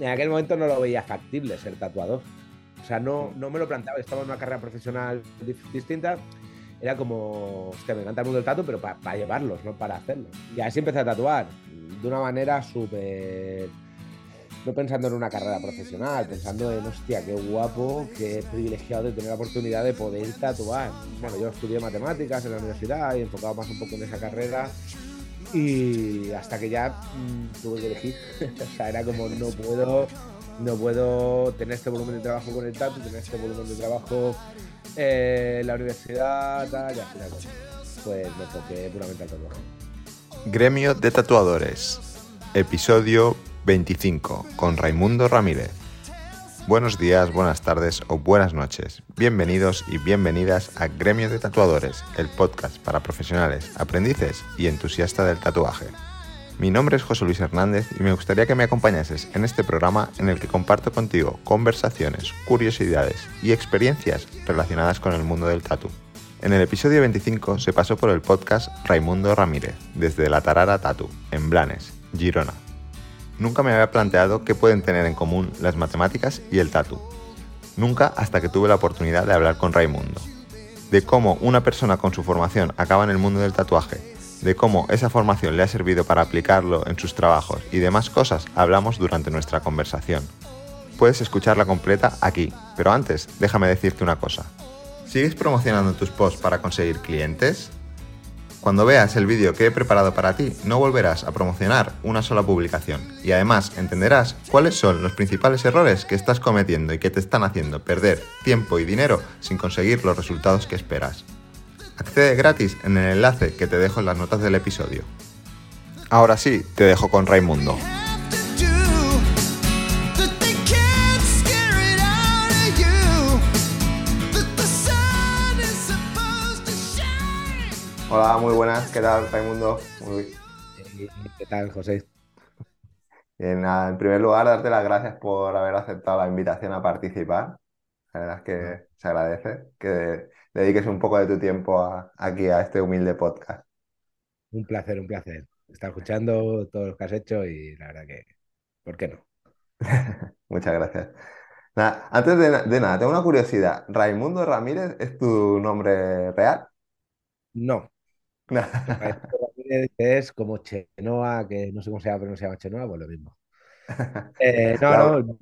en aquel momento no lo veía factible ser tatuador. O sea, no, no me lo planteaba, estaba en una carrera profesional distinta. Era como, hostia, me encanta el mundo del tatu, pero para llevarlos, no para hacerlos. Y así empecé a tatuar, de una manera súper no pensando en una carrera profesional, pensando en, hostia, qué guapo, qué privilegiado de tener la oportunidad de poder tatuar. Bueno, yo estudié matemáticas en la universidad y enfocado más un poco en esa carrera y hasta que ya mm, tuve que elegir. o sea, era como, no puedo, no puedo tener este volumen de trabajo con el tatu, tener este volumen de trabajo en la universidad, tal, y al final pues me toqué puramente al tatuaje. Gremio de Tatuadores, episodio 25 con Raimundo Ramírez. Buenos días, buenas tardes o buenas noches. Bienvenidos y bienvenidas a Gremio de Tatuadores, el podcast para profesionales, aprendices y entusiastas del tatuaje. Mi nombre es José Luis Hernández y me gustaría que me acompañases en este programa en el que comparto contigo conversaciones, curiosidades y experiencias relacionadas con el mundo del tatu. En el episodio 25 se pasó por el podcast Raimundo Ramírez, desde la Tarara Tatu, en Blanes, Girona nunca me había planteado qué pueden tener en común las matemáticas y el tatu. Nunca hasta que tuve la oportunidad de hablar con Raimundo. De cómo una persona con su formación acaba en el mundo del tatuaje, de cómo esa formación le ha servido para aplicarlo en sus trabajos y demás cosas hablamos durante nuestra conversación. Puedes escucharla completa aquí, pero antes déjame decirte una cosa. ¿Sigues promocionando tus posts para conseguir clientes? Cuando veas el vídeo que he preparado para ti, no volverás a promocionar una sola publicación y además entenderás cuáles son los principales errores que estás cometiendo y que te están haciendo perder tiempo y dinero sin conseguir los resultados que esperas. Accede gratis en el enlace que te dejo en las notas del episodio. Ahora sí, te dejo con Raimundo. Hola, muy buenas. ¿Qué tal, Raimundo? Muy... ¿Qué tal, José? En, en, primer lugar, darte las gracias por haber aceptado la invitación a participar. La verdad es que se agradece que dediques un poco de tu tiempo aquí a este humilde podcast. Un placer, un placer. Estar escuchando todo lo que has hecho y la verdad que, ¿por qué no? Muchas gracias. antes de, de, nada, tengo una curiosidad. ¿Raimundo Ramírez es tu nombre real? No, es como Chenoa, que no sé cómo se llama, pero no se llama Chenoa, pues lo mismo. Eh, no, no,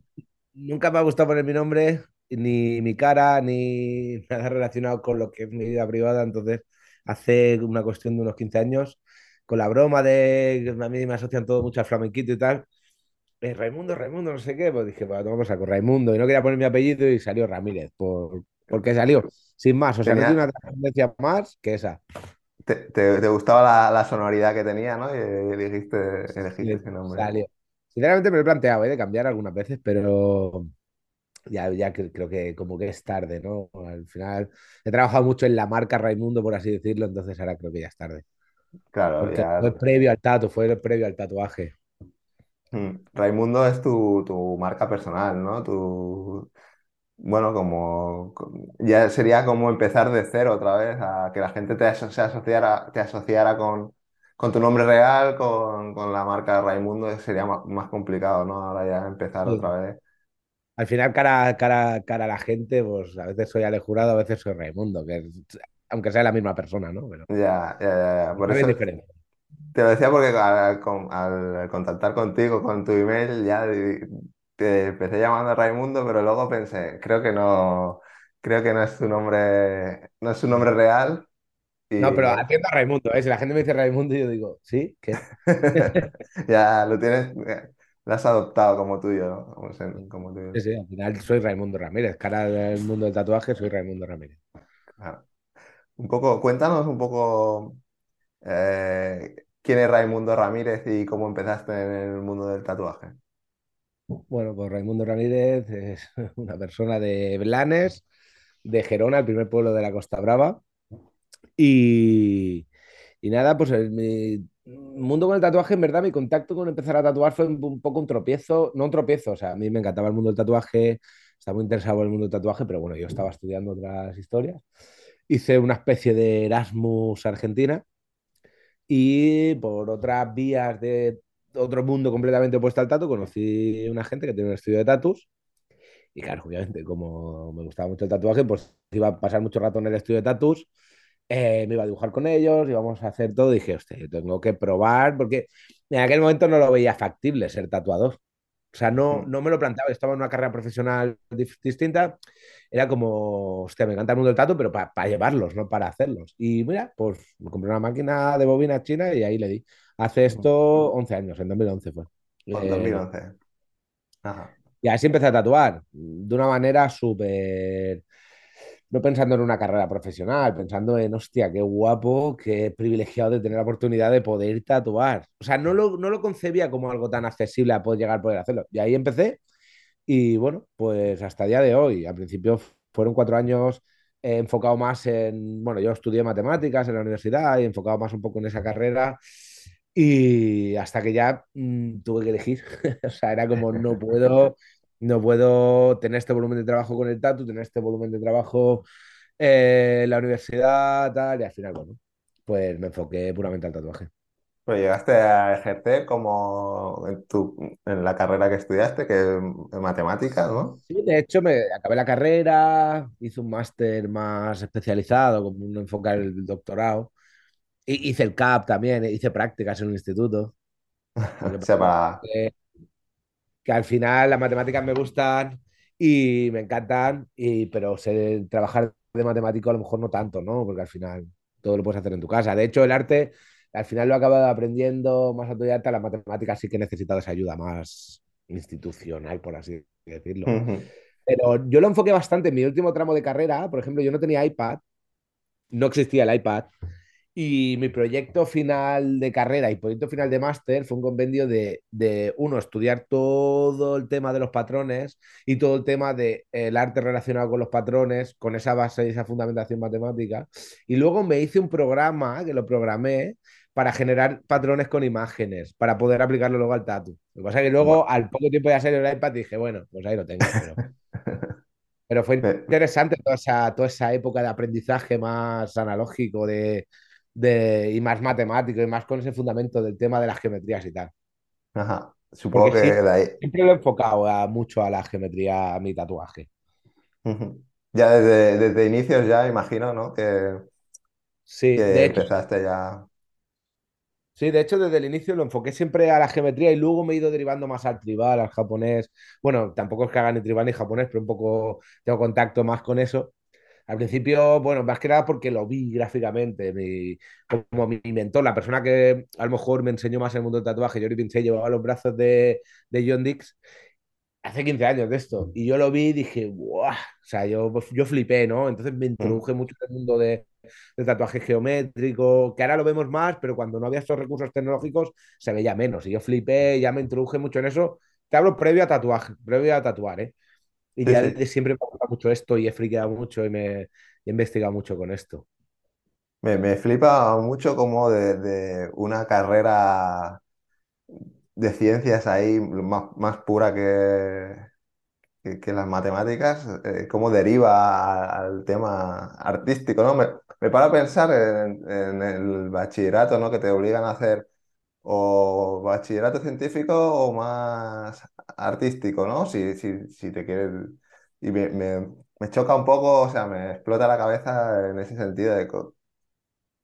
nunca me ha gustado poner mi nombre, ni mi cara, ni nada relacionado con lo que es mi vida privada. Entonces, hace una cuestión de unos 15 años, con la broma de que a mí me asocian todo mucho al flamenquito y tal, eh, Raimundo, Raimundo, no sé qué, pues dije, pues vamos a con Raimundo. Y no quería poner mi apellido y salió Ramírez, por, porque salió, sin más. O sea, no tiene una trascendencia más que esa. Te, gustaba la, sonoridad que tenía, ¿no? Y dijiste, elegiste ese nombre. Sinceramente me lo he planteado ¿eh? de cambiar algunas veces, pero ya, ya creo que como que es tarde, ¿no? Al final he trabajado mucho en la marca Raimundo, por así decirlo, entonces ahora creo que ya es tarde. Claro, ya... fue previo al tatu, fue previo al tatuaje. Hmm. Raimundo es tu, tu marca personal, ¿no? Tu, bueno, como ya sería como empezar de cero otra vez, a que la gente te, se asociara, te asociara con, con tu nombre real, con, con la marca Raimundo, sería más, complicado, ¿no? Ahora ya empezar otra vez. Al final, cara, cara, cara a la gente, pues a veces soy Ale Jurado, a veces soy Raimundo, que aunque sea la misma persona, ¿no? ya, ya, ya. Por eso, Te lo decía porque al, al, contactar contigo con tu email ya te empecé llamando a Raimundo, pero luego pensé, creo que no, creo que no es su nombre, no es su nombre real. No, pero atiendo a Raimundo, ¿eh? Si la gente me dice Raimundo, yo digo, ¿sí? ¿Qué? ya lo tienes, lo has adoptado como tuyo, ¿no? Como, Sí, sí, al final soy Raimundo Ramírez, cara del mundo del tatuaje, soy Raimundo Ramírez. Un poco, cuéntanos un poco eh, quién es Raimundo Ramírez y cómo empezaste en el mundo del tatuaje. Bueno, pues Raimundo Ramírez es una persona de Blanes, de Gerona, el primer pueblo de la Costa Brava. Y, nada, pues mi mundo con el tatuaje, en verdad, mi contacto con empezar a tatuar fue un, poco un tropiezo, no un tropiezo, o sea, a mí me encantaba el mundo del tatuaje, estaba muy interesado en el mundo del tatuaje, pero bueno, yo estaba estudiando otras historias. Hice una especie de Erasmus Argentina y por otras vías de otro mundo completamente opuesto al tatu, conocí a una gente que tiene un estudio de tatus. Y claro, obviamente, como me gustaba mucho el tatuaje, pues iba a pasar mucho rato en el estudio de tatus. eh, me iba a dibujar con ellos, íbamos a hacer todo. Y dije, hostia, yo tengo que probar, porque en aquel momento no lo veía factible ser tatuador. O sea, no, Mm. no me lo planteaba, estaba en una carrera profesional distinta. Era como, hostia, me encanta el mundo del tatu, pero para llevarlos, no para hacerlos. Y mira, pues me compré una máquina de bobina china y ahí le di. Hace esto 11 años, en 2011 fue. En Eh, 2011. Ajá. y así empecé a tatuar, de una manera súper... No pensando en una carrera profesional, pensando en, hostia, qué guapo, qué privilegiado de tener la oportunidad de poder tatuar. O sea, no lo, no lo concebía como algo tan accesible a poder llegar a poder hacerlo. Y ahí empecé y bueno, pues hasta el día de hoy. Al principio fueron cuatro años eh, enfocado más en, bueno, yo estudié matemáticas en la universidad y enfocado más un poco en esa carrera. Y hasta que ya mm, tuve que elegir. o sea, era como no puedo, no puedo tener este volumen de trabajo con el tatu, tener este volumen de trabajo eh, en la universidad, tal. Y al final, bueno, pues me enfoqué puramente al tatuaje. Pero llegaste a ejercer como en tu, en la carrera que estudiaste, que es matemáticas, ¿no? Sí, de hecho, me acabé la carrera, hice un máster más especializado, como un enfoque el doctorado. Hice el CAP también, hice prácticas en un instituto. Que O sea, para... es que al final las matemáticas me gustan y me encantan, y, pero sé trabajar de matemático a lo mejor no tanto, ¿no? Porque al final todo lo puedes hacer en tu casa. De hecho, el arte al final lo he acabado aprendiendo más autodidacta, las matemáticas sí que he necesitado esa ayuda más institucional, por así decirlo. Ujú. Pero yo lo enfoqué bastante en mi último tramo de carrera. Por ejemplo, yo no tenía iPad, no existía el iPad. Y mi proyecto final de carrera y proyecto final de máster fue un compendio de, de, uno, estudiar todo el tema de los patrones y todo el tema del el arte relacionado con los patrones, con esa base y esa fundamentación matemática. Y luego me hice un programa que lo programé para generar patrones con imágenes, para poder aplicarlo luego al tatu. Lo que pasa es que luego, al poco tiempo de hacer el iPad, dije, bueno, pues ahí lo tengo. Pero, pero fue Me- interesante toda esa, toda esa época de aprendizaje más analógico de, de, y más matemático y más con ese fundamento del tema de las geometrías y tal. Ajá. Supongo Porque que sí, de ahí... siempre lo he enfocado a, mucho a la geometría, a mi tatuaje. Ya desde, desde inicios ya imagino, ¿no? Que, Sí, de que hecho, empezaste ya... sí, de hecho, desde el inicio lo enfoqué siempre a la geometría y luego me he ido derivando más al tribal, al japonés. Bueno, tampoco es que haga ni tribal ni japonés, pero un poco tengo contacto más con eso. Al principio, bueno, más que nada porque lo vi gráficamente. Mi, como mi mentor, la persona que a lo mejor me enseñó más el mundo del tatuaje, Yori Pincé, llevaba los brazos de, de John Dix hace 15 años de esto. Y yo lo vi y dije, ¡guau! O sea, yo, yo flipé, ¿no? Entonces me Mm. introduje mucho en el mundo de, del tatuaje geométrico, que ahora lo vemos más, pero cuando no había estos recursos tecnológicos se veía menos. Y yo flipé, ya me introduje mucho en eso. Te hablo previo a tatuaje, previo a tatuar, ¿eh? Y ya desde siempre me ha gustado mucho esto y he friqueado mucho y me he investigado mucho con esto. Me, me flipa mucho como de, de una carrera de ciencias ahí más, más pura que, que, que las matemáticas, eh, cómo deriva al tema artístico, ¿no? Me, me paro a pensar en, en el bachillerato, ¿no? Que te obligan a hacer o bachillerato científico o más artístico, ¿no? Si, si, si te quieres... Y me, me- me choca un poco, o sea, me explota la cabeza en ese sentido de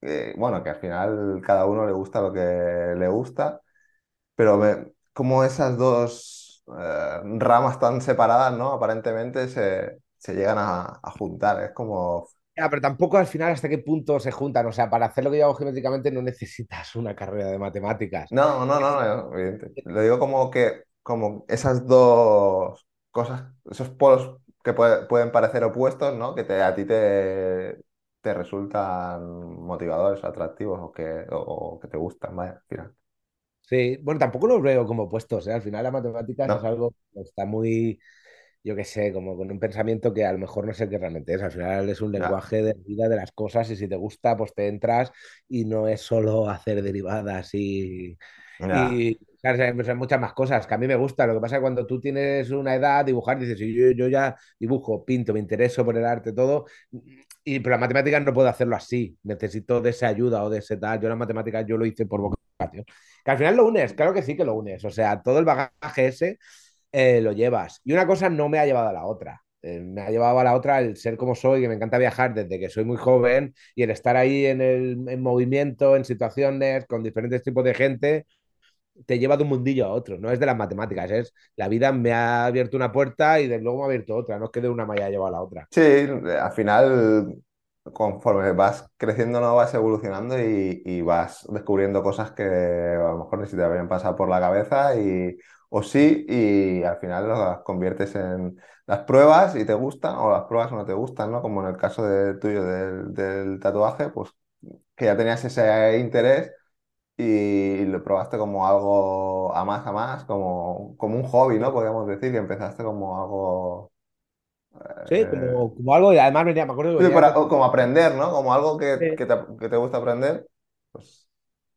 que, bueno, que al final cada uno le gusta lo que le gusta, pero como esas dos eh, ramas tan separadas, ¿no? Aparentemente se, se llegan a, a juntar, es como... Ya, pero tampoco al final hasta qué punto se juntan. O sea, para hacer lo que yo hago geométricamente no necesitas una carrera de matemáticas. No, no, no, no. Lo digo como que como esas dos cosas, esos polos que puede- pueden parecer opuestos, ¿no? Que te, a ti te, te resultan motivadores, atractivos o que, o, o que te gustan, vaya, al final. Sí, bueno, tampoco los veo como opuestos, ¿eh? Al final las matemáticas es ¿No? algo que está muy, yo qué sé, como con un pensamiento que a lo mejor no sé qué realmente es. Al final es un lenguaje de vida de las cosas y si te gusta, pues te entras y no es solo hacer derivadas y, y claro, muchas más cosas que a mí me gusta. Lo que pasa es que cuando tú tienes una edad, dibujar, dices, "Sí, yo, yo ya dibujo, pinto, me intereso por el arte, todo, y, pero las matemáticas no puedo hacerlo así. Necesito de esa ayuda o de ese tal. Yo las matemáticas yo lo hice por vocación. Que al final lo unes, claro que sí que lo unes. O sea, todo el bagaje ese eh, lo llevas. Y una cosa no me ha llevado a la otra. Eh, me ha llevado a la otra el ser como soy, que me encanta viajar desde que soy muy joven y el estar ahí en el en movimiento, en situaciones, con diferentes tipos de gente, te lleva de un mundillo a otro. No es de las matemáticas, es la vida me ha abierto una puerta y de luego me ha abierto otra. No es que de una me haya llevado a la otra. Sí, al final conforme vas creciendo, no vas evolucionando y, y, vas descubriendo cosas que a lo mejor ni si te habían pasado por la cabeza y, o sí, y al final las conviertes en las pruebas y te gustan o las pruebas no te gustan, ¿no? Como en el caso de, tuyo del, del tatuaje, pues que ya tenías ese interés y lo probaste como algo a más a más, como, como un hobby, ¿no? Podríamos decir que empezaste como algo Sí, eh, como, algo, y además venía, me acuerdo. Sí, para, como aprender, ¿no? Como algo que, que, te, que, te, gusta aprender. Pues...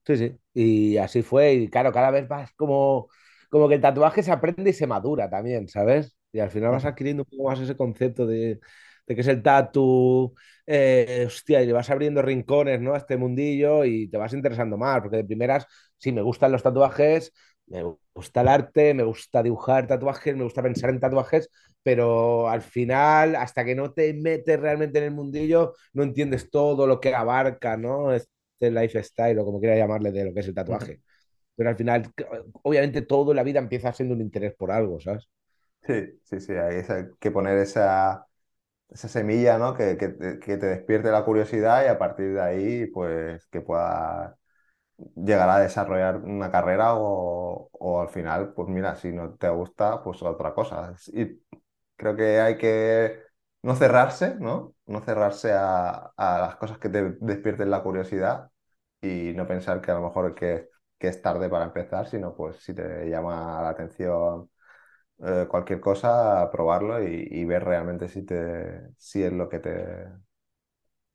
Sí, sí. Y así fue. Y claro, cada vez más como, como que el tatuaje se aprende y se madura también, ¿sabes? Y al final vas adquiriendo un poco más ese concepto de, de qué es el tatu. Eh, hostia, y le vas abriendo rincones, ¿no? A este mundillo y te vas interesando más. Porque de primeras, sí, me gustan los tatuajes, me gusta el arte, me gusta dibujar tatuajes, me gusta pensar en tatuajes, pero al final, hasta que no te metes realmente en el mundillo, no entiendes todo lo que abarca, ¿no? Este lifestyle o como quiera llamarle de lo que es el tatuaje. Pero al final, obviamente, todo en la vida empieza siendo un interés por algo, ¿sabes? Sí, sí, sí, hay que poner esa, esa semilla, ¿no? Que, que, que, te despierte la curiosidad y a partir de ahí, pues, que puedas llegar a desarrollar una carrera o, o, al final, pues mira, si no te gusta, pues otra cosa. Y Creo que hay que no cerrarse, ¿no? No cerrarse a, las cosas que te despierten la curiosidad y no pensar que a lo mejor que, que es tarde para empezar, sino pues si te llama la atención eh, cualquier cosa, probarlo y, ver realmente si, te, si es lo que te...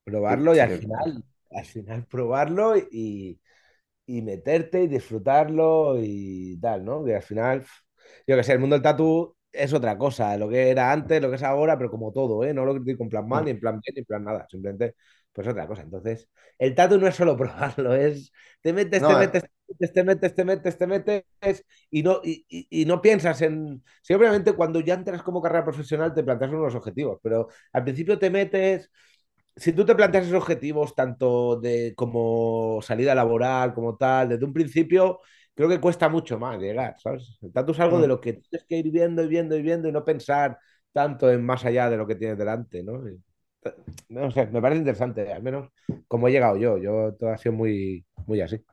Probarlo y al final, al final probarlo y, y meterte y disfrutarlo y tal, ¿no? Que al final, yo que sé, el mundo del tatu es otra cosa, lo que era antes, lo que es ahora, pero como todo, ¿eh? No lo critico en plan mal, ni en plan bien, ni en plan nada, simplemente pues otra cosa. Entonces, el tatu no es solo probarlo, es te metes, te, metes, te metes, te metes, te metes, y no, y, y, no piensas en. Sí, obviamente, cuando ya entras como carrera profesional, te planteas unos objetivos, pero al principio te metes. Si tú te planteas esos objetivos, tanto de como salida laboral, como tal, desde un principio, creo que cuesta mucho más llegar, ¿sabes? El tatu es algo de mm. lo que tienes que ir viendo y viendo y viendo y no pensar tanto en más allá de lo que tienes delante, ¿no? No sé, me parece interesante, al menos como he llegado yo. Yo todo ha sido muy, muy así.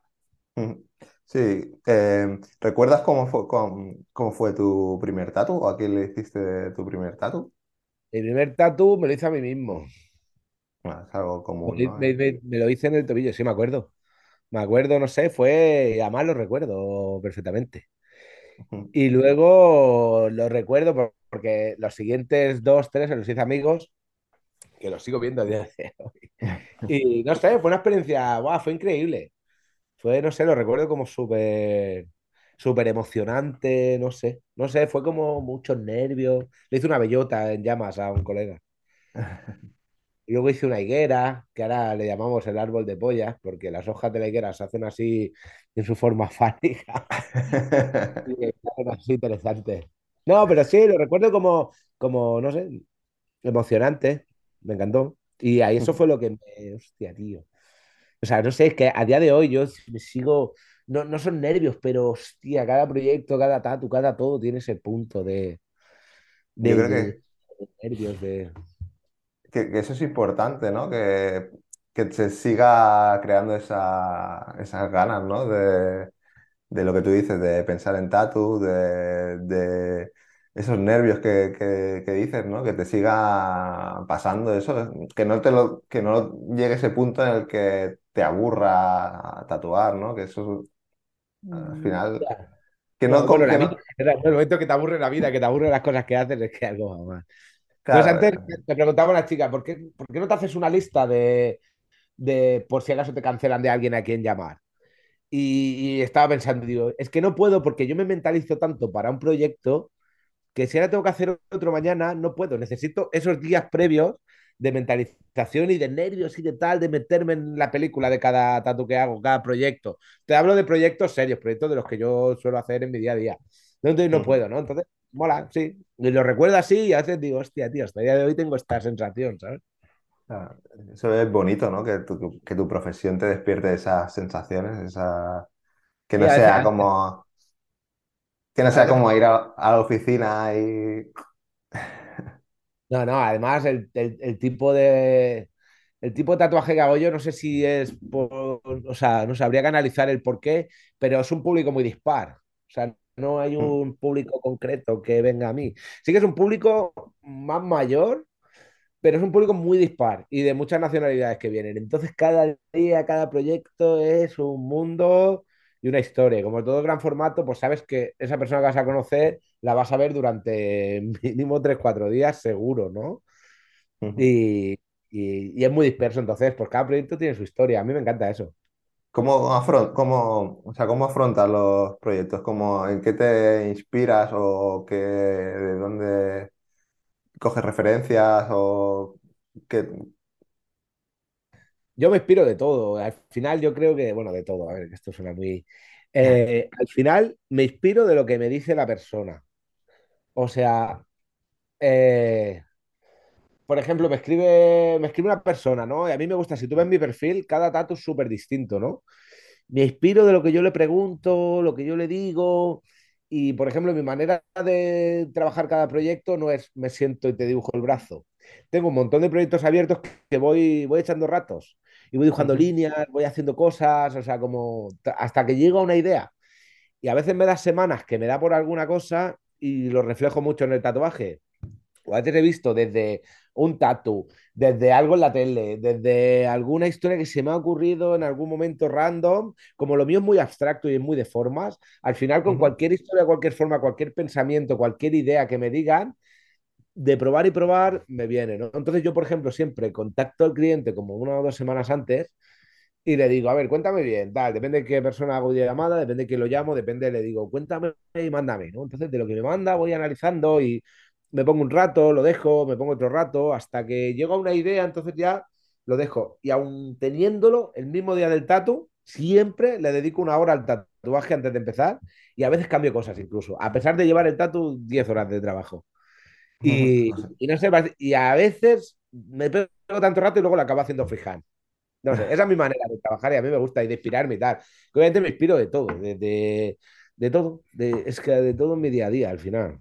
Sí, eh, ¿recuerdas cómo fue, cómo, fue tu primer tatu o a quién le hiciste tu primer tatu? El primer tatu me lo hice a mí mismo. Ah, es algo común. Me, me, lo hice en el tobillo, sí, me acuerdo. Me acuerdo, no sé, fue, además lo recuerdo perfectamente. Y luego lo recuerdo porque los siguientes dos, tres se los hice amigos, que los sigo viendo a día de hoy. Y no sé, fue una experiencia, wow, fue increíble. Fue, no sé, lo recuerdo como súper, súper emocionante, no sé, no sé, fue como muchos nervios. Le hice una bellota en llamas a un colega. Y luego hice una higuera, que ahora le llamamos el árbol de pollas, porque las hojas de la higuera se hacen así en su forma fálica. y así interesante. No, pero sí, lo recuerdo como, como, no sé, emocionante. Me encantó. Y ahí eso fue lo que me. Hostia, tío. O sea, no sé, es que a día de hoy yo me sigo. No, no son nervios, pero hostia, cada proyecto, cada tatu, cada todo tiene ese punto de. de, yo creo que... de nervios, de que, eso es importante, ¿no? Que, que se siga creando esa, esas ganas, ¿no? De, de, lo que tú dices, de pensar en tatu, de, de esos nervios que, que, dices, ¿no? Que te siga pasando eso, que no, te lo, que no llegue ese punto en el que te aburra tatuar, ¿no? Que eso al mm, final... Que no, no, el momento que te aburre la vida, que te aburre las cosas que haces, es que algo más. Pues antes te preguntaba a la chica, ¿por qué, ¿por qué no te haces una lista de, de, por si acaso te cancelan de alguien a quien llamar? Y, estaba pensando, digo, es que no puedo porque yo me mentalizo tanto para un proyecto que si ahora tengo que hacer otro mañana, no puedo. Necesito esos días previos de mentalización y de nervios y de tal, de meterme en la película de cada tatu que hago, cada proyecto. Te hablo de proyectos serios, proyectos de los que yo suelo hacer en mi día a día. Entonces no puedo, ¿no? Entonces, mola, sí. Y lo recuerdo así y a veces digo, hostia, tío, hasta el día de hoy tengo esta sensación, ¿sabes? Ah, eso es bonito, ¿no? Que tu, que tu profesión te despierte esas sensaciones, esa... que no sea como... Que no sea como ir a, la oficina y... No, no, además el, tipo de... El tipo de tatuaje que hago yo, no sé si es por, o sea, no sabría que analizar el por qué, pero es un público muy dispar. O sea, no hay mm. un público concreto que venga a mí. Sí que es un público más mayor, pero es un público muy dispar y de muchas nacionalidades que vienen. Entonces, cada día, cada proyecto es un mundo y una historia. Como todo gran formato, pues sabes que esa persona que vas a conocer la vas a ver durante mínimo 3-4 días, seguro, ¿no? y, es muy disperso, entonces, pues cada proyecto tiene su historia. A mí me encanta eso. ¿Cómo, cómo, o sea, ¿Cómo afrontas los proyectos? ¿Cómo, ¿En qué te inspiras o qué, de dónde coges referencias o qué? Yo me inspiro de todo. Al final yo creo que, bueno, de todo, a ver, esto suena muy... Eh, al final me inspiro de lo que me dice la persona. O sea, eh, por ejemplo, me escribe, me escribe una persona, ¿no? Y a mí me gusta, si tú ves mi perfil, cada tatu es súper distinto, ¿no? Me inspiro de lo que yo le pregunto, lo que yo le digo, y, por ejemplo, mi manera de trabajar cada proyecto no es me siento y te dibujo el brazo. Tengo un montón de proyectos abiertos que voy, voy echando ratos y voy dibujando líneas, voy haciendo cosas, o sea, como hasta que llego a una idea. Y a veces me da semanas que me da por alguna cosa y lo reflejo mucho en el tatuaje. O a veces he visto desde un tatu, desde algo en la tele, desde alguna historia que se me ha ocurrido en algún momento random, como lo mío es muy abstracto y es muy de formas, al final con cualquier historia, cualquier forma, cualquier pensamiento, cualquier idea que me digan, de probar y probar me viene, ¿no? Entonces yo, por ejemplo, siempre contacto al cliente como una o dos semanas antes y le digo, a ver, cuéntame bien, depende de qué persona hago llamada, depende de quién lo llamo, depende, le digo, cuéntame y mándame, ¿no? Entonces de lo que me manda voy analizando y me pongo un rato, lo dejo, me pongo otro rato, hasta que llego a una idea, entonces ya lo dejo. Y aún teniéndolo el mismo día del tatu, siempre le dedico una hora al tatuaje antes de empezar y a veces cambio cosas incluso, a pesar de llevar el tatu 10 horas de trabajo. Y, no sé, y a veces me pego tanto rato y luego lo acabo haciendo freehand. No sé, esa es mi manera de trabajar y a mí me gusta y de inspirarme y tal. Obviamente me inspiro de todo, de, de, todo, de, es que de todo en mi día a día al final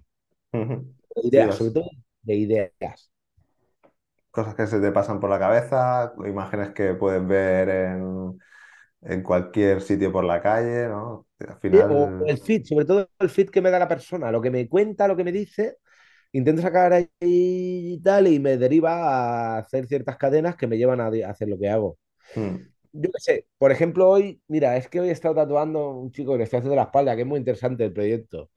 ideas, sobre todo de ideas. Cosas que se te pasan por la cabeza, imágenes que puedes ver en, cualquier sitio por la calle, ¿no? Al final... o el feed, sobre todo el feed que me da la persona, lo que me cuenta, lo que me dice, intento sacar ahí y tal, y me deriva a hacer ciertas cadenas que me llevan a hacer lo que hago. Hmm. Yo qué sé, por ejemplo, hoy, mira, es que hoy he estado tatuando un chico que le estoy haciendo la espalda, que es muy interesante el proyecto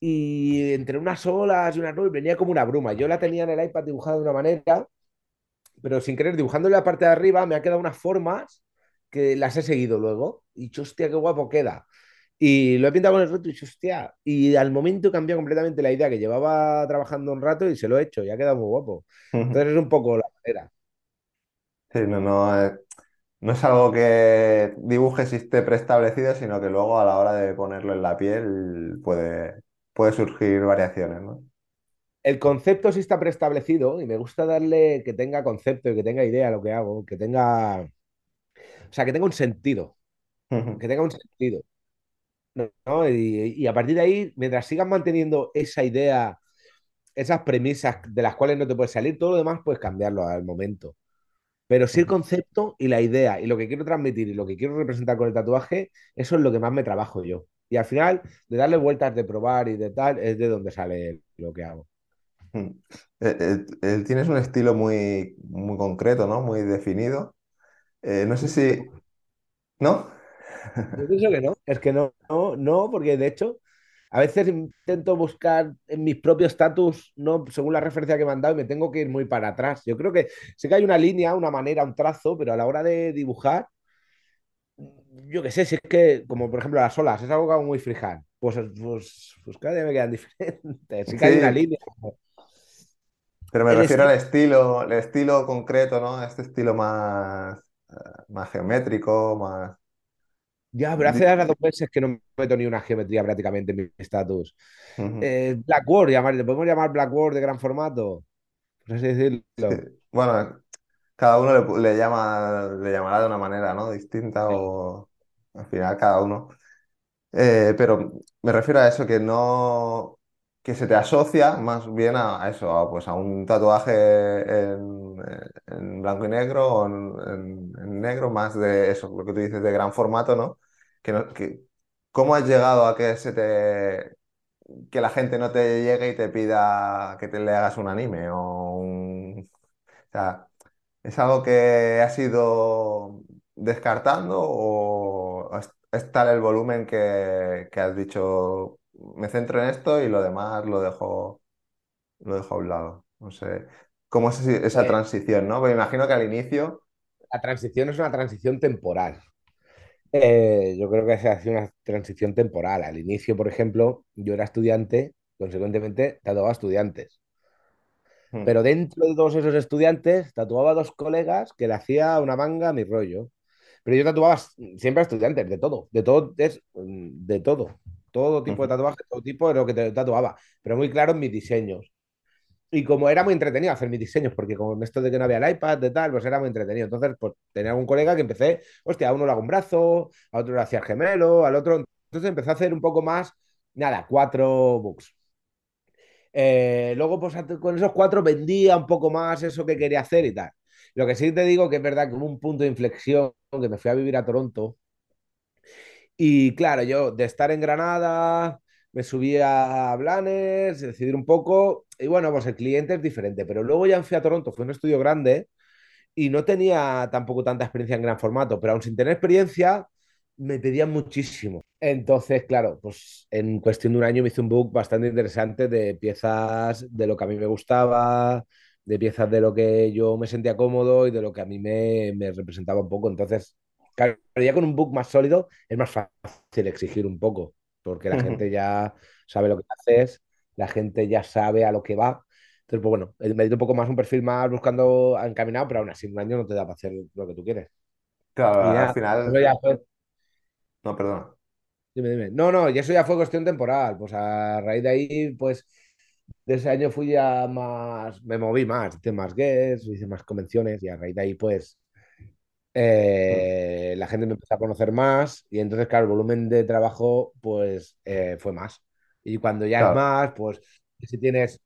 y entre unas olas y unas nubes venía como una bruma. Yo la tenía en el iPad dibujada de una manera, pero sin querer, dibujando la parte de arriba, me ha quedado unas formas que las he seguido luego. Y hostia, qué guapo queda. Y lo he pintado con el reto y hostia. Y al momento cambió completamente la idea que llevaba trabajando un rato y se lo he hecho y ha quedado muy guapo. Entonces es un poco la manera. Sí, no, no, eh, no es algo que dibujes y esté preestablecido, sino que luego a la hora de ponerlo en la piel puede, puede surgir variaciones, ¿no? El concepto sí está preestablecido y me gusta darle que tenga concepto y que tenga idea lo que hago, que tenga, o sea, que tenga un sentido, que tenga un sentido. Y, a partir de ahí, mientras sigas manteniendo esa idea, esas premisas de las cuales no te puedes salir, todo lo demás puedes cambiarlo al momento. Pero sí el concepto y la idea y lo que quiero transmitir y lo que quiero representar con el tatuaje, eso es lo que más me trabajo yo. Y al final, de darle vueltas, de probar y de tal, es de donde sale lo que hago. Hmm. Eh, eh, tienes un estilo muy, muy concreto, ¿no? Muy definido. Eh, no sé si... ¿No? Yo pienso que no. Es que no, no, no, porque de hecho, a veces intento buscar en mis propios status, no según la referencia que me han dado, y me tengo que ir muy para atrás. Yo creo que sé que hay una línea, una manera, un trazo, pero a la hora de dibujar, yo qué sé, si es que, como por ejemplo las olas, es algo que hago muy freehand, pues, pues, pues cada día me quedan diferentes. Sí que hay una línea. Pero me El refiero al estilo, el estilo concreto, ¿no? Este estilo más, eh, más geométrico, más... Ya, pero hace ahora dos meses que no meto ni una geometría prácticamente en mi estatus. Ujú. Eh, Blackboard, llamar, ¿le podemos llamar Blackboard de gran formato? Por así Sí. decirlo. Bueno, cada uno le, le llama, le llamará de una manera, ¿no? Distinta Sí. o al final cada uno. Eh, pero me refiero a eso, que no, que se te asocia más bien a, a eso, a, pues a un tatuaje en, en blanco y negro o en, en- en negro, más de eso, lo que tú dices de gran formato, ¿no? Que, no- que- ¿cómo has llegado a que se te, que la gente no te llegue y te pida que te le hagas un anime o un, o sea, ¿Es algo que has ido descartando o es, es tal el volumen que, que has dicho, me centro en esto y lo demás lo dejo, lo dejo a un lado? No sé, ¿cómo es esa Eh, transición, no? Porque imagino que al inicio... la transición es una transición temporal. Eh, yo creo que se hace una transición temporal. Al inicio, por ejemplo, yo era estudiante, consecuentemente tatuaba estudiantes. Mm, Pero dentro de todos esos estudiantes, tatuaba a dos colegas que le hacía una manga a mi rollo. Pero yo tatuaba siempre a estudiantes, de todo, de todo, es, mm, de todo. Todo tipo de ujú, tatuaje, todo tipo de lo que te tatuaba. Pero muy claro en mis diseños. Y como era muy entretenido hacer mis diseños, porque como esto de que no había el iPad, de tal, pues era muy entretenido. Entonces, pues tenía un colega que empecé, hostia, a uno le hago un brazo, a otro le hacía el gemelo, al otro. Entonces empecé a hacer un poco más, nada, cuatro books. Eh, luego, pues con esos cuatro vendía un poco más eso que quería hacer y tal. Lo que sí te digo que es verdad que un punto de inflexión que me fui a vivir a Toronto y claro, yo de estar en Granada me subí a Blanes, decidir un poco y bueno, pues el cliente es diferente, pero luego ya fui a Toronto, fue un estudio grande y no tenía tampoco tanta experiencia en gran formato, pero aún sin tener experiencia me pedían muchísimo. Entonces, claro, pues en cuestión de un año me hice un book bastante interesante de piezas de lo que a mí me gustaba, de piezas de lo que yo me sentía cómodo y de lo que a mí me, me representaba un poco. Entonces, claro, ya con un book más sólido es más fácil exigir un poco, porque la gente ya sabe lo que haces, la gente ya sabe a lo que va. Entonces, pues bueno, me he un poco más un perfil más buscando encaminado, pero aún así un año no te da para hacer lo que tú quieres. Claro, al nada, eso final... ya fue No, perdona. Dime, dime. No, no, y eso ya fue cuestión temporal. Pues a raíz de ahí, pues de ese año fui ya más, me moví más, hice más guests, hice más convenciones y a raíz de ahí, pues eh, la gente me empezó a conocer más y entonces, claro, el volumen de trabajo, pues eh, fue más. Y cuando ya es más, pues si tienes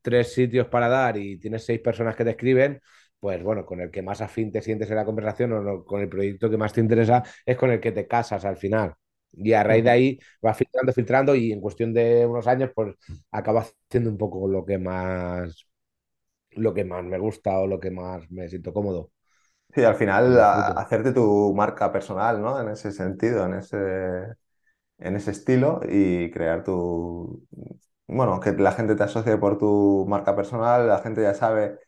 tres sitios para dar y tienes seis personas que te escriben, pues bueno, con el que más afín te sientes en la conversación o no, con el proyecto que más te interesa es con el que te casas al final. Y a raíz de ahí vas filtrando, filtrando y en cuestión de unos años, pues acabas haciendo un poco lo que más, lo que más me gusta o lo que más me siento cómodo Sí, al final a- hacerte tu marca personal, ¿no? En ese sentido, en ese, en ese estilo y crear tu, bueno, que la gente te asocie por tu marca personal, la gente ya sabe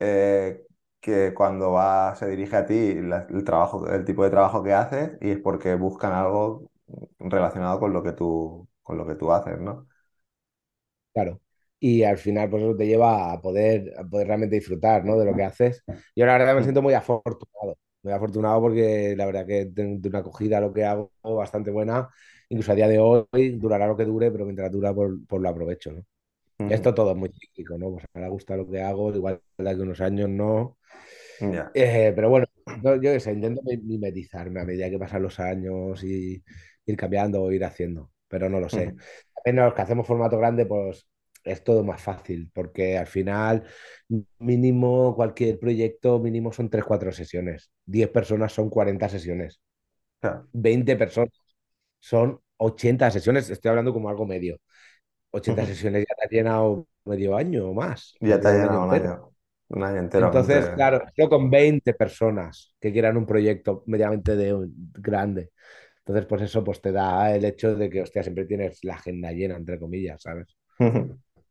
eh, que cuando va, se dirige a ti la- el trabajo, el tipo de trabajo que haces y es porque buscan algo relacionado con lo que tú, con lo que tú haces, ¿no? Claro. Y al final, pues eso te lleva a poder, a poder realmente disfrutar, ¿no? de lo que haces. Yo la verdad me siento muy afortunado. Muy afortunado porque la verdad que tengo una acogida a lo que hago bastante buena. Incluso a día de hoy durará lo que dure, pero mientras dura, por, por lo aprovecho, ¿no? ujú. Esto todo es muy cíclico, ¿no? Pues ahora gusta lo que hago, igual de a unos años no. Ya. Eh, pero bueno, yo, yo sé, intento mi- mimetizarme a medida que pasan los años y ir cambiando o ir haciendo, pero no lo sé. También los que hacemos formato grande, pues es todo más fácil, porque al final mínimo cualquier proyecto mínimo son tres cuatro sesiones. diez personas son 40 sesiones. Claro. 20 personas son 80 sesiones. Estoy hablando como algo medio. ochenta Ujú. sesiones ya te ha llenado medio año o más, Ya te ha prácticamente un año llenado un entero. año, un año entero. Entonces, entre- claro, solo con 20 personas que quieran un proyecto medianamente de, grande. Entonces, pues eso pues te da el hecho de que, hostia, siempre tienes la agenda llena, entre comillas, ¿sabes?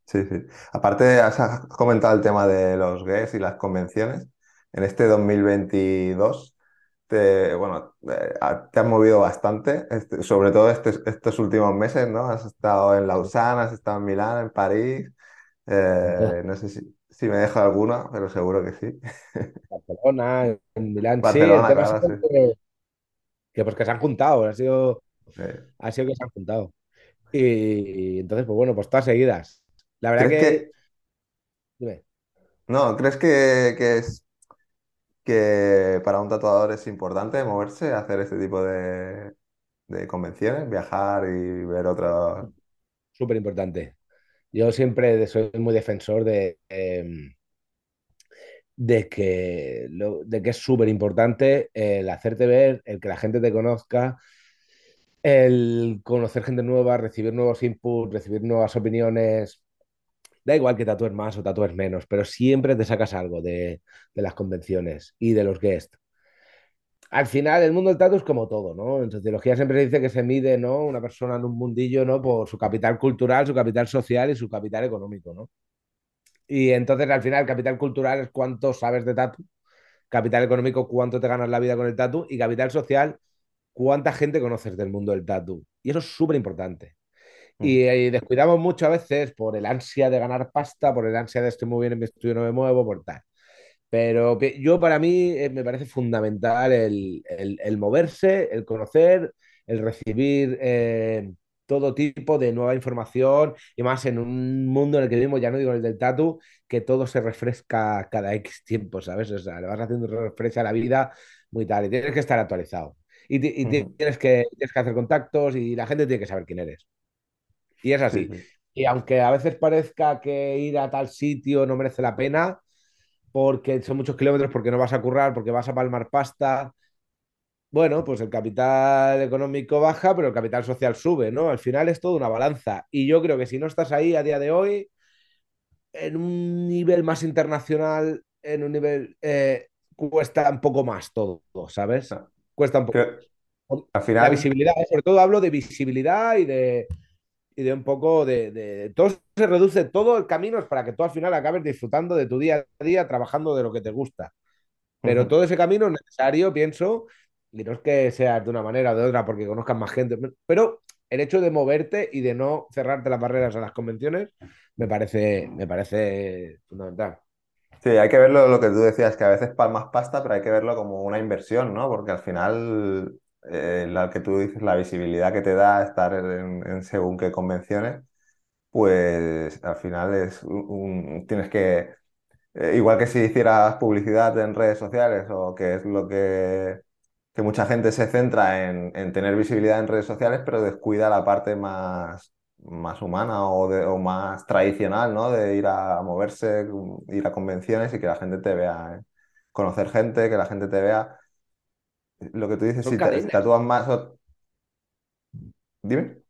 Sí, sí. Aparte, has has comentado el tema de los GES y las convenciones. En este 2022, te, bueno, eh, te has movido bastante, este- sobre todo estos, estos últimos meses, ¿no? Has estado en Lausana, has estado en Milán, en París. Eh, no sé si... si me dejo alguna, pero seguro que sí. Barcelona, en Milán, sí, el tema es claro, sí. que, pues que se han juntado, ha sido, Sí. ha sido que se han juntado. Y, entonces, pues bueno, pues todas seguidas. La verdad ¿Crees que, que, dime, no, crees que, que es que para un tatuador es importante moverse, hacer este tipo de, de convenciones, viajar y ver otras... súper importante. Yo siempre soy muy defensor de, eh, de que, lo, de que es súper importante el hacerte ver, el que la gente te conozca, el conocer gente nueva, recibir nuevos inputs, recibir nuevas opiniones. Da igual que tatúes más o tatúes menos, pero siempre te sacas algo de, de las convenciones y de los guests. Al final, el mundo del tatu es como todo, ¿no? En sociología siempre se dice que se mide, ¿no? Una persona en un mundillo, ¿no? Por su capital cultural, su capital social y su capital económico, ¿no? Y entonces, al final, capital cultural es cuánto sabes de tatu, capital económico, cuánto te ganas la vida con el tatu, y capital social, cuánta gente conoces del mundo del tatu. Y eso es súper importante. Y, y, descuidamos mucho a veces por el ansia de ganar pasta, por el ansia de estoy muy bien en mi estudio, no me muevo, por tal. Pero yo, para mí, eh, me parece fundamental el, el, el moverse, el conocer, el recibir eh, todo tipo de nueva información y más en un mundo en el que vivimos, ya no digo el del tatu, que todo se refresca cada X tiempo, ¿sabes? O sea, le vas haciendo refresca a la vida muy tal y tienes que estar actualizado. Y, y uh -huh. tienes, que, tienes que hacer contactos y la gente tiene que saber quién eres. Y es así. Sí, sí. Y aunque a veces parezca que ir a tal sitio no merece la pena, porque son muchos kilómetros, porque no vas a currar, porque vas a palmar pasta. Bueno, pues el capital económico baja, pero el capital social sube, ¿no? Al final es todo una balanza. Y yo creo que si no estás ahí a día de hoy, en un nivel más internacional, en un nivel. Eh, cuesta un poco más todo, ¿sabes? Cuesta un poco. Al final... La visibilidad, sobre todo hablo de visibilidad y de, y de un poco de, de, Todo se reduce, todo el camino es para que tú al final acabes disfrutando de tu día a día, trabajando de lo que te gusta. Pero uh -huh. todo ese camino es necesario, pienso, y no es que sea de una manera o de otra porque conozcas más gente, pero el hecho de moverte y de no cerrarte las barreras a las convenciones me parece, me parece fundamental. Sí, hay que verlo lo que tú decías, que a veces palmas pasta, pero hay que verlo como una inversión, ¿no? Porque al final eh, la que tú dices, la visibilidad que te da estar en, según qué convenciones, pues al final es un tienes que, eh, igual que si hicieras publicidad en redes sociales o que es lo que, que mucha gente se centra en, en, tener visibilidad en redes sociales, pero descuida la parte más, más humana o, de, o más tradicional, ¿no? De ir a moverse, ir a convenciones y que la gente te vea, ¿eh? conocer gente, que la gente te vea lo que tú dices, Son si cadenas. te, tatúas más. o- Dime.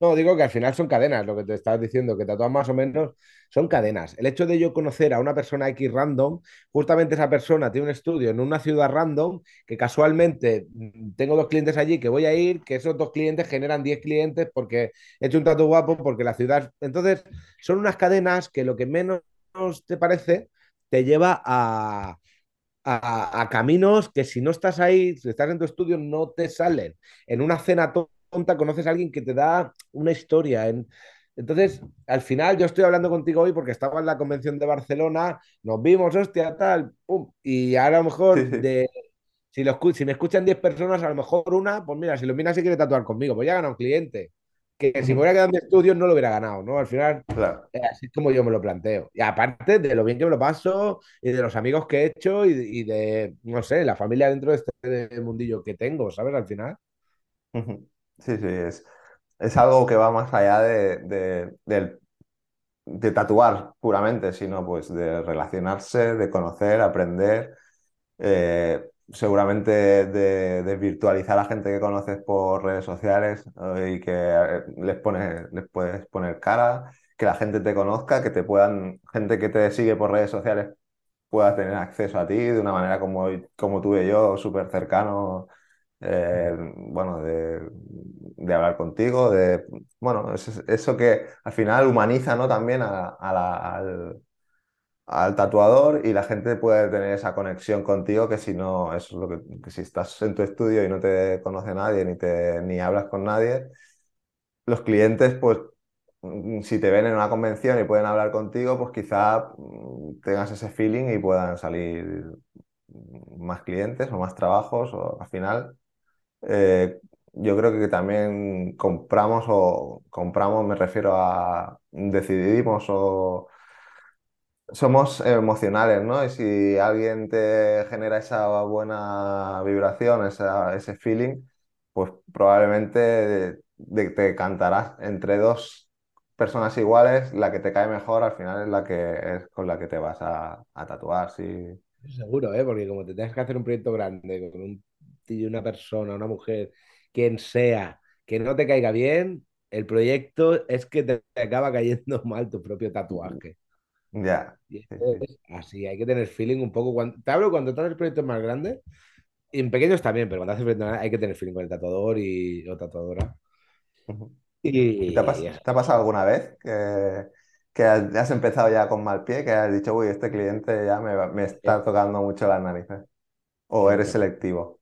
No, digo que al final son cadenas, lo que te estabas diciendo, que tatúas más o menos son cadenas. El hecho de yo conocer a una persona X random, justamente esa persona tiene un estudio en una ciudad random, que casualmente mm, tengo dos clientes allí que voy a ir, que esos dos clientes generan 10 clientes porque he hecho un tatu guapo, porque la ciudad... Entonces, son unas cadenas que lo que menos te parece te lleva a, a, a caminos que si no estás ahí, si estás en tu estudio, no te salen. En una cena tonta conoces a alguien que te da una historia. En... Entonces, al final, yo estoy hablando contigo hoy porque estaba en la convención de Barcelona, nos vimos, hostia, tal, pum, y ahora a lo mejor de, si, lo si me escuchan 10 personas, a lo mejor una, pues mira, si lo mira se quiere tatuar conmigo, pues ya gana un cliente. Que si me Ujú. hubiera quedado en mi estudio no lo hubiera ganado, ¿no? Al final, Claro. eh, así es como yo me lo planteo. Y aparte de lo bien que me lo paso y de los amigos que he hecho y, y de, no sé, la familia dentro de este mundillo que tengo, ¿sabes? Al final. Sí, sí, es, es algo que va más allá de, de tatuar puramente, sino pues de relacionarse, de conocer, aprender, eh, seguramente de, de virtualizar a gente que conoces por redes sociales eh, y que eh, les pones, les puedes poner cara, que la gente te conozca, que te puedan, gente que te sigue por redes sociales pueda tener acceso a ti de una manera como, como tuve yo, súper cercano, eh, bueno, de, de hablar contigo, de, bueno, eso, que al final humaniza, ¿no? También a, a la- al, al tatuador y la gente puede tener esa conexión contigo que si no, es lo que, que si estás en tu estudio y no te conoce nadie ni, te, ni hablas con nadie, los clientes pues mm, si te ven en una convención y pueden hablar contigo, pues quizá mm, tengas ese feeling y puedan salir más clientes o más trabajos o al final. eh, yo creo que también compramos o compramos, me refiero a decidimos o somos emocionales, ¿no? Y si alguien te genera esa buena vibración, esa- ese feeling, pues probablemente te cantarás entre dos personas iguales, la que te cae mejor al final es la que es con la que te vas a, a tatuar. Seguro, ¿eh? Porque como te tengas que hacer un proyecto grande con un tío, una persona, una mujer, quien sea, que no te caiga bien, el proyecto es que te acaba cayendo mal tu propio tatuaje. Ya, así, hay que tener feeling un poco. Cuando, te hablo cuando haces proyectos más grandes, y en pequeños también, pero cuando haces proyectos más grandes hay que tener feeling con el tatuador y, o tatuadora. ¿Y te ha, Y pas- eso. te ha pasado alguna vez que, que has empezado ya con mal pie, que has dicho, uy, este cliente ya me, me está tocando mucho las narices? ¿O eres selectivo?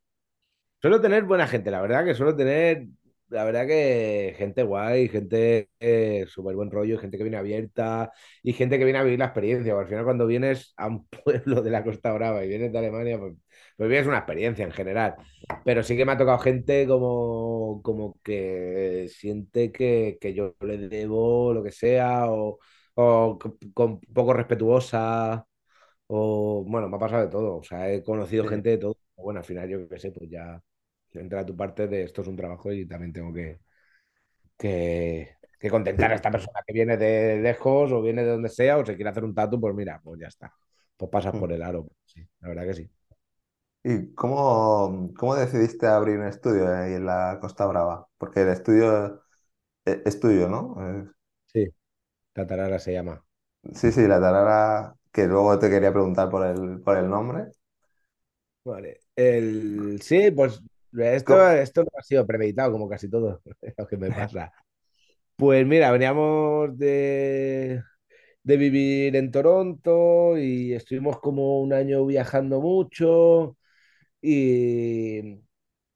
Suelo tener buena gente, la verdad que suelo tener, la verdad que gente guay, gente eh, súper buen rollo, gente que viene abierta y gente que viene a vivir la experiencia. Porque al final cuando vienes a un pueblo de la Costa Brava y vienes de Alemania, pues, pues vienes una experiencia en general. Pero sí que me ha tocado gente como, como que siente que, que yo le debo lo que sea o, o con, con poco respetuosa o bueno, me ha pasado de todo. O sea, he conocido Sí. gente de todo. Bueno, al final yo qué sé, pues ya entra tu parte de esto es un trabajo y también tengo que, que, que contentar a esta persona que viene de lejos o viene de donde sea o se quiere hacer un tatu, pues mira, pues ya está. Pues pasas por el aro. Sí, la verdad que sí. ¿Y cómo, cómo decidiste abrir un estudio ahí en la Costa Brava? Porque el estudio e- es, tuyo, ¿no? Eh, Sí, Tatarara se llama. sí, sí, la tarara, que luego te quería preguntar por el, por el nombre. Vale. El... Sí, pues esto, esto no ha sido premeditado, como casi todo lo que me pasa. Pues mira, veníamos de, de vivir en Toronto y estuvimos como un año viajando mucho y,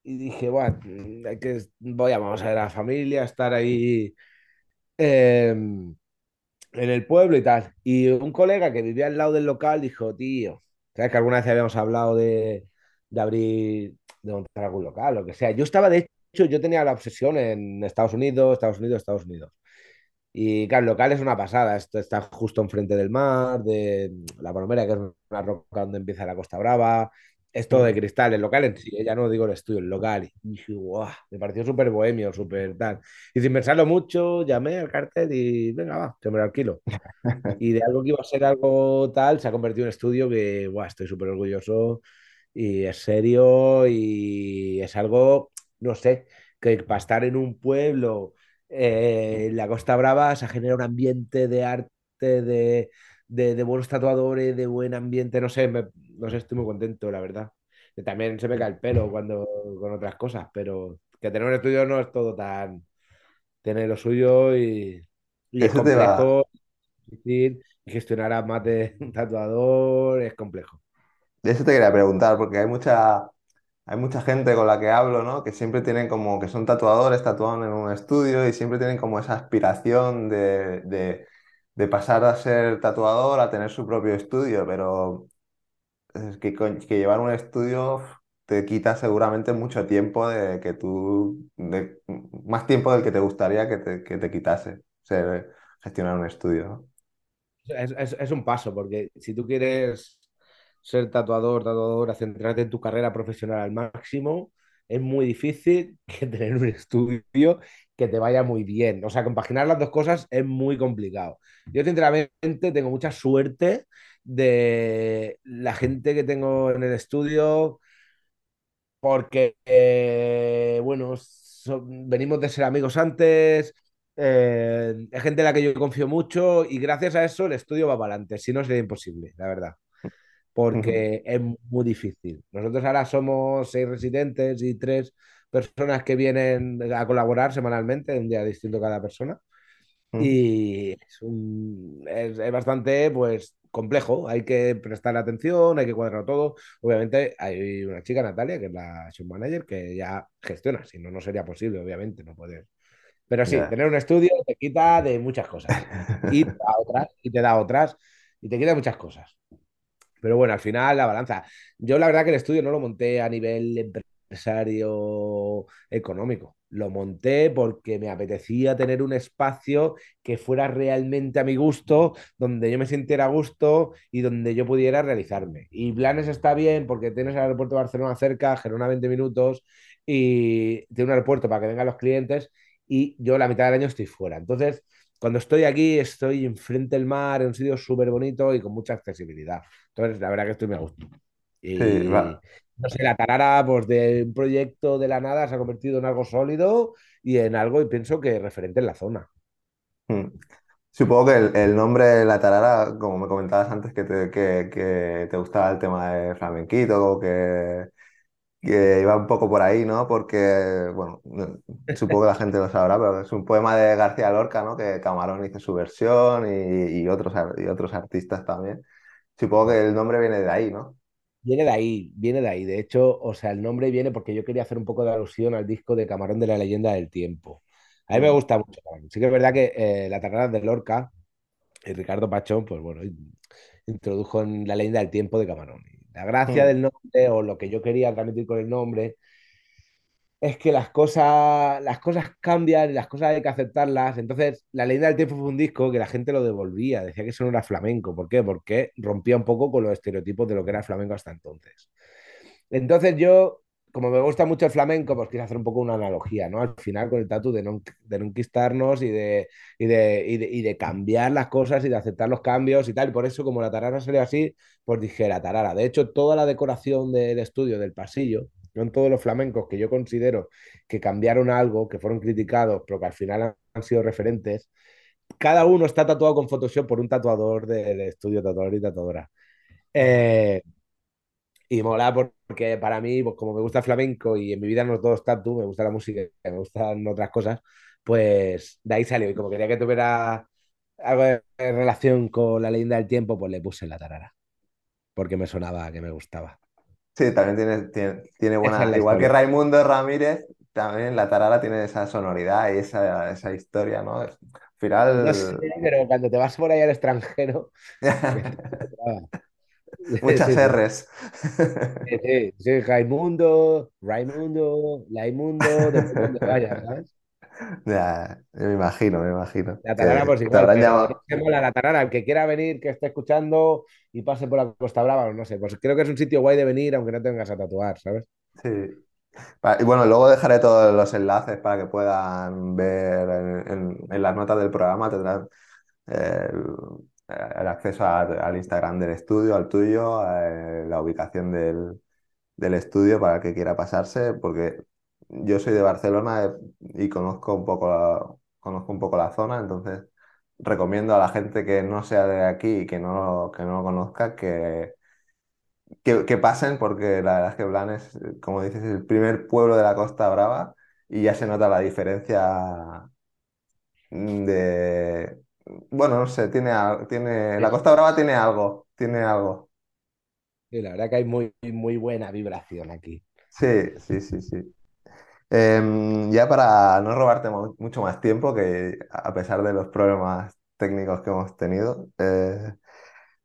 y dije, bueno, hay que, voy a, vamos a ver a la familia, estar ahí eh, en el pueblo y tal. Y un colega que vivía al lado del local dijo, tío, ¿sabes que alguna vez habíamos hablado de, de abrir, de montar algún local, lo que sea? Yo estaba, de hecho, yo tenía la obsesión en Estados Unidos, Estados Unidos, Estados Unidos. Y claro, el local es una pasada. Esto está justo enfrente del mar, de La Palomera, que es una roca donde empieza la Costa Brava. Es todo de cristal. El local en sí, eh, ya no digo el estudio, el local. Y dije, "Guau", me pareció súper bohemio, súper tal. Y sin pensarlo mucho, llamé al cartel y venga, va, que me lo alquilo. Y de algo que iba a ser algo tal, se ha convertido en estudio que, guau, estoy súper orgulloso y es serio y es algo, no sé, que para estar en un pueblo, eh, en la Costa Brava, se genera un ambiente de arte, de, de, de buenos tatuadores, de buen ambiente, no sé, me- no sé, estoy muy contento, la verdad. Que también se me cae el pelo cuando con otras cosas, pero que tener un estudio no es todo tan, tener lo suyo y, y es complejo, difícil, y gestionar a más de un tatuador es complejo. Eso te quería preguntar, porque hay mucha, hay mucha gente con la que hablo, ¿no? Que siempre tienen como que son tatuadores, tatuados en un estudio y siempre tienen como esa aspiración de, de, de pasar a ser tatuador, a tener su propio estudio, pero que, que llevar un estudio te quita seguramente mucho tiempo de que tú, de- más tiempo del que te gustaría que te, que te quitase ser, gestionar un estudio. Es, es- es un paso, porque si tú quieres ser tatuador, tatuadora, centrarte en tu carrera profesional al máximo, es muy difícil que tener un estudio que te vaya muy bien. O sea, compaginar las dos cosas es muy complicado. Yo, sinceramente, tengo mucha suerte de la gente que tengo en el estudio porque, eh, bueno, venimos de ser amigos antes, eh, es gente en la que yo confío mucho y gracias a eso el estudio va para adelante, si no sería imposible, la verdad, Porque es muy difícil. Nosotros ahora somos seis residentes y tres personas que vienen a colaborar semanalmente, un día distinto cada persona. ujú. Y es, un- es, es bastante, pues, complejo. Hay que prestar atención, hay que cuadrar todo. Obviamente, hay una chica, Natalia, que es la show manager, que ya gestiona. Si no, no sería posible, obviamente, no poder. Pero sí, Ya. tener un estudio te quita de muchas cosas. Y te da otras, y te da otras, y te quita muchas cosas. Pero bueno, al final la balanza. Yo la verdad que el estudio no lo monté a nivel empresario económico. Lo monté porque me apetecía tener un espacio que fuera realmente a mi gusto, donde yo me sintiera a gusto y donde yo pudiera realizarme. Y Blanes está bien porque tienes el aeropuerto de Barcelona cerca, Gerona 20 minutos y tiene un aeropuerto para que vengan los clientes y yo la mitad del año estoy fuera. Entonces, cuando estoy aquí, estoy enfrente del mar, en un sitio súper bonito y con mucha accesibilidad. Entonces, la verdad que estoy a gusto. Sí, Y va. no sé, la tarara, pues de un proyecto de la nada se ha convertido en algo sólido y en algo, y pienso que referente en la zona. Mm. Supongo que el, el nombre de la tarara, como me comentabas antes, que te, que, que te gustaba el tema de flamenquito, que, que iba un poco por ahí, ¿no? Porque, bueno, no- supongo que la gente lo sabrá, pero es un poema de García Lorca, ¿no? Que Camarón hizo su versión y, y otros, y otros artistas también. Supongo que el nombre viene de ahí, ¿no? Viene de ahí, viene de ahí. De hecho, o sea, el nombre viene porque yo quería hacer un poco de alusión al disco de Camarón de la leyenda del tiempo. A mí me Mm, gusta mucho. Sí que es verdad que eh, la tarara de Lorca y Ricardo Pachón, pues bueno, in- introdujo en la leyenda del tiempo de Camarón. La gracia mm, del nombre o lo que yo quería transmitir con el nombre es que las cosas, las cosas cambian y las cosas hay que aceptarlas. Entonces, La leyenda del tiempo fue un disco que la gente lo devolvía, decía que eso no era flamenco. ¿Por qué? Porque rompía un poco con los estereotipos de lo que era flamenco hasta entonces. Entonces yo, como me gusta mucho el flamenco, pues quise hacer un poco una analogía, ¿no? Al final con el tatu de no, de y de, y, de, y, de, y de cambiar las cosas y de aceptar los cambios y tal. Y por eso, como la tarara salió así, pues dije la tarara. De hecho, toda la decoración del estudio, del pasillo, son todos los flamencos que yo considero que cambiaron algo, que fueron criticados, pero que al final han, han sido referentes. Cada uno está tatuado con Photoshop por un tatuador del estudio tatuador y tatuadora. Eh, y mola porque para mí, pues como me gusta el flamenco y en mi vida no es todo tatu, me gusta la música, me gustan otras cosas, pues de ahí salió. Y como quería que tuviera algo de relación con la leyenda del tiempo, pues le puse la tarara, porque me sonaba que me gustaba. Sí, también tiene, tiene, tiene es buena, igual que. Raimundo Ramírez, también la tarara tiene esa sonoridad y esa, esa historia, ¿no? Al No sé, final, pero cuando te vas por ahí al extranjero. muchas. R's. Sí, Raimundo, Raimundo, Laimundo, de vayas, ¿sabes? Ya, me imagino, me imagino. La tarara Que pues te igual, pero mola la tarara. El que quiera venir, que esté escuchando y pase por la Costa Brava, no sé, pues creo que es un sitio guay de venir, aunque no te vengas a tatuar, ¿sabes? Sí. Y bueno, luego dejaré todos los enlaces para que puedan ver en, en- en las notas del programa, tendrán eh, el, acceso al Instagram del estudio, al tuyo, eh, la ubicación del, del estudio para el que quiera pasarse, porque yo soy de Barcelona eh, y conozco un poco la, conozco un poco la zona, entonces recomiendo a la gente que no sea de aquí y que no, que no lo conozca que que, que pasen, porque la verdad es que Blanes, eh, como dices, es el primer pueblo de la Costa Brava y ya se nota la diferencia mm, de... Bueno, no sé, tiene, al- tiene... La Costa Brava tiene algo, tiene algo. sí, la verdad que hay muy, muy buena vibración aquí. Sí, sí, sí, sí. Em, ya para no robarte mu- mucho más tiempo, que a pesar de los problemas técnicos que hemos tenido, eh,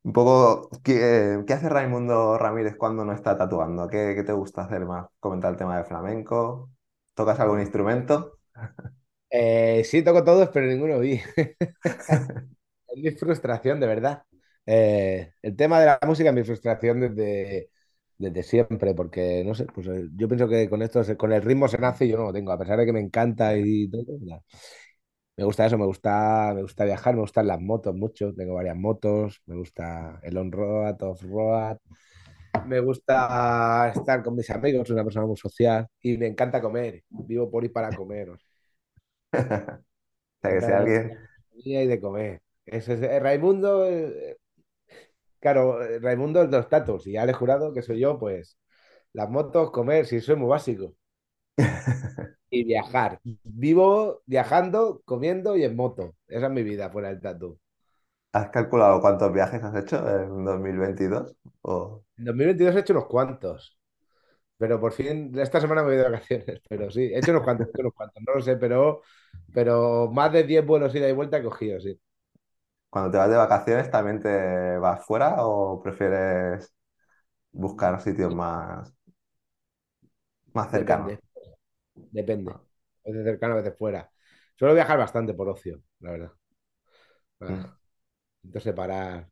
un poco, ¿qué, qué hace Raimundo Ramírez cuando no está tatuando? ¿Qué, qué te gusta hacer más? ¿Comentar el tema de flamenco? ¿Tocas algún instrumento? Eh, sí, toco todos, pero ninguno vi. Es mi frustración, de verdad. Eh, el tema de la música es mi frustración desde, desde siempre, porque no sé, pues eh, yo pienso que con esto, con el ritmo se nace y yo no lo tengo, a pesar de que me encanta y todo. ya. Me gusta eso, me gusta, me gusta viajar, me gustan las motos mucho, tengo varias motos, me gusta el on-road, off-road, me gusta estar con mis amigos, soy una persona muy social y me encanta comer, vivo por ir para comer, o sea, sea, que tener alguien... y de comer. Es, eh, Raimundo, eh, claro, eh, Raimundo es dos tatos y ya le he jurado que soy yo, pues las motos, comer, si soy muy básico. Y viajar. Vivo viajando, comiendo y en moto. Esa es mi vida fuera del tatu. ¿Has calculado cuántos viajes has hecho en 2022? O... En 2022 he hecho unos cuantos. Pero por fin, esta semana me voy de vacaciones, pero sí, he hecho unos cuantos, he hecho unos cuantos, no lo sé, pero, pero más de 10 vuelos ida y vuelta he cogido, sí. Cuando te vas de vacaciones, ¿también te vas fuera o prefieres buscar sitios más, más cercanos? Depende, depende. Ah, A veces cercano, a veces fuera. Suelo viajar bastante por ocio, la verdad. mm, Ah, Intento separar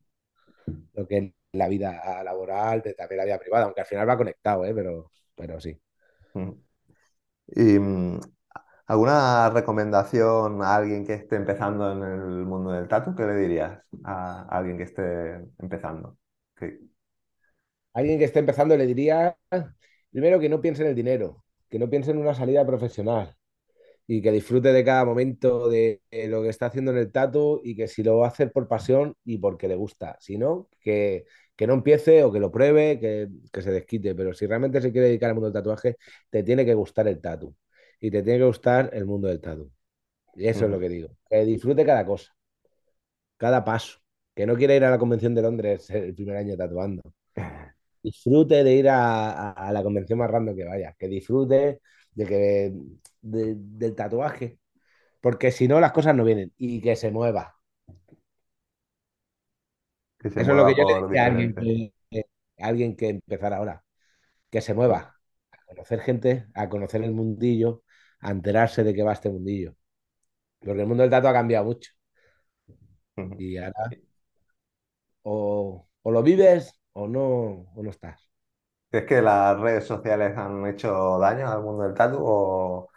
lo que la vida laboral de también la vida privada, aunque al final va conectado, ¿eh? Pero, pero sí. mm. ¿Y mm, alguna recomendación a alguien que esté empezando en el mundo del tatu? ¿Qué le dirías a alguien que esté empezando? Alguien que esté empezando le diría, primero, que no piense en el dinero, que no piense en una salida profesional y que disfrute de cada momento de, lo que está haciendo en el tatu y que si lo va a hacer por pasión y porque le gusta, si no, que, que no empiece o que lo pruebe, que, que se desquite, pero si realmente se quiere dedicar al mundo del tatuaje, te tiene que gustar el tatu y te tiene que gustar el mundo del tatu. Y eso es lo Ujú. que digo, que disfrute cada cosa, cada paso, que no quiera ir a la convención de Londres el primer año tatuando disfrute de ir a, a- a la convención más random que vaya, que disfrute de que, de- del tatuaje, porque si no las cosas no vienen y que se mueva. Que se Eso es lo que yo le diría a alguien que, a alguien que empezara ahora, que se mueva, a conocer gente, a conocer el mundillo, a enterarse de qué va este mundillo, porque el mundo del tatu ha cambiado mucho y ahora o, o lo vives o no, o no estás. ¿Crees que las redes sociales han hecho daño al mundo del tatu? O,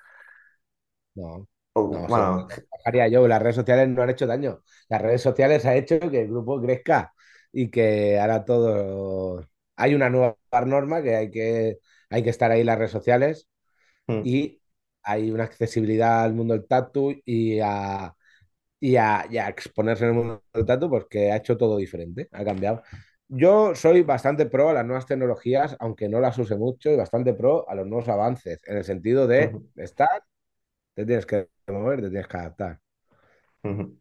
No, o, no, bueno, que trabajaría yo. Las redes sociales no han hecho daño. Las redes sociales han hecho que el grupo crezca y que ahora todo. Hay una nueva norma que hay que, hay que estar ahí en las redes sociales mm, y hay una accesibilidad al mundo del tatu y a, y a, y a exponerse en el mundo del tatu porque ha hecho todo diferente, ha cambiado. Yo soy bastante pro a las nuevas tecnologías, aunque no las use mucho, y bastante pro a los nuevos avances, en el sentido de ujú, estar te tienes que mover, te tienes que adaptar.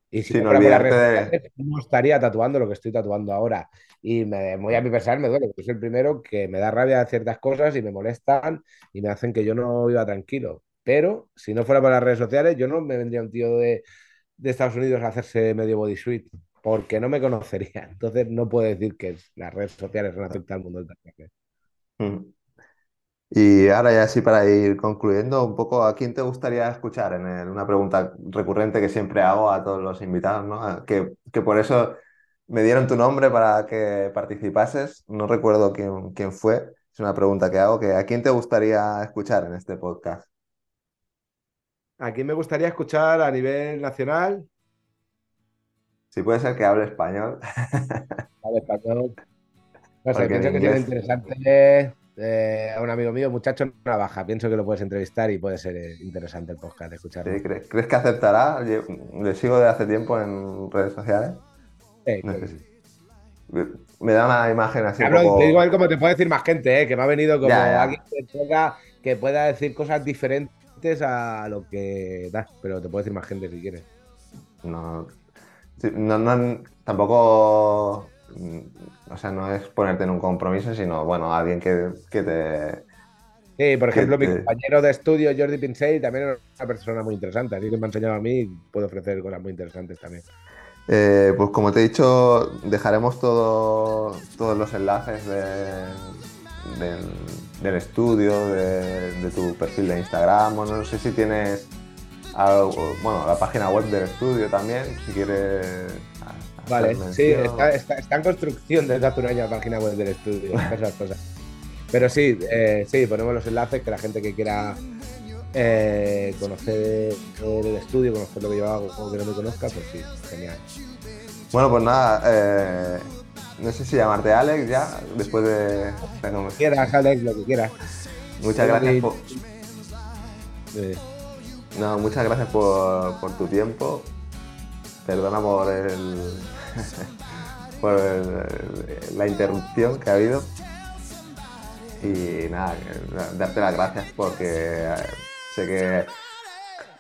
Y si no Sin las olvidarte redes de... no estaría tatuando lo que estoy tatuando ahora. Y me, muy a mi pesar me duele, porque soy el primero que me da rabia ciertas cosas y me molestan y me hacen que yo no viva tranquilo. Pero si no fuera por las redes sociales, yo no me vendría un tío de, de Estados Unidos a hacerse medio bodysuit, porque no me conocería. Entonces no puedo decir que las redes sociales son afectan al mundo del tatuaje. Y ahora ya sí para ir concluyendo un poco, ¿a quién te gustaría escuchar? En el- una pregunta recurrente que siempre hago a todos los invitados, ¿no? A- Que, que por eso me dieron tu nombre para que participases. No recuerdo quién, quién fue. Es una pregunta que hago, que ¿a quién te gustaría escuchar en este podcast? Aquí me gustaría escuchar a nivel nacional, Si puede ser que hable español, al español, No sé, pienso que sería interesante eh, a un amigo mío, muchacho Navaja. Pienso que lo puedes entrevistar y puede ser eh, interesante el podcast, ¿sí? escucharlo. ¿Crees, crees que aceptará? Lle- Le sigo de hace tiempo en redes sociales. Eh, No sé si-. Me da una imagen así un Hablo, te digo poco... a él como te puede decir más gente, eh, que me ha venido como Ya, alguien que toca, que pueda decir cosas diferentes a lo que da, pero te puede decir más gente si quieres. No, sí, no, no- tampoco, o sea, no es ponerte en un compromiso, sino, bueno, alguien que, que te... Sí, por ejemplo, mi compañero de estudio, Jordi Pinsey, también es una persona muy interesante, así que me ha enseñado a mí y puede ofrecer cosas muy interesantes también. eh, pues como te he dicho, dejaremos todo- todos los enlaces de- del, del estudio, de, de tu perfil de Instagram, o no sé si tienes, algo- bueno, la página web del estudio también, si quieres... Vale, sí, está, está- está en construcción desde hace un año la página web del estudio, esas cosas. Pero sí, eh, sí, ponemos los enlaces que la gente que quiera eh, conocer el estudio, conocer lo que yo hago o que no me conozca, pues sí, genial. Bueno, pues nada, eh, no sé si llamarte Alex ya, después de... Quieras, Alex, lo que quieras. Muchas gracias por, no, muchas gracias por, por tu tiempo. Perdona por el, por la interrupción que ha habido. Y nada, darte las gracias porque eh, sé que,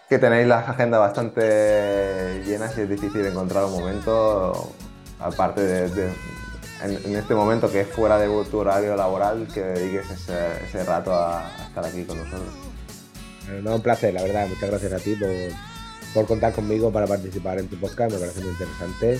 que tenéis las agendas bastante llenas y es difícil encontrar un momento, aparte de, de- en, este momento que es fuera de tu horario laboral, que dediques ese, rato a, estar aquí con nosotros. no, un placer, la verdad. Muchas gracias a ti por, contar conmigo para participar en tu podcast. Me parece muy interesante.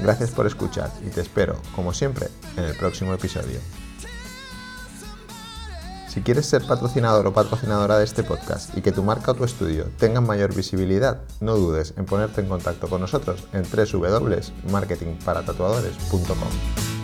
Gracias por escuchar y te espero, como siempre, en el próximo episodio. Si quieres ser patrocinador o patrocinadora de este podcast y que tu marca o tu estudio tengan mayor visibilidad, no dudes en ponerte en contacto con nosotros en www.marketingparatatuadores.com.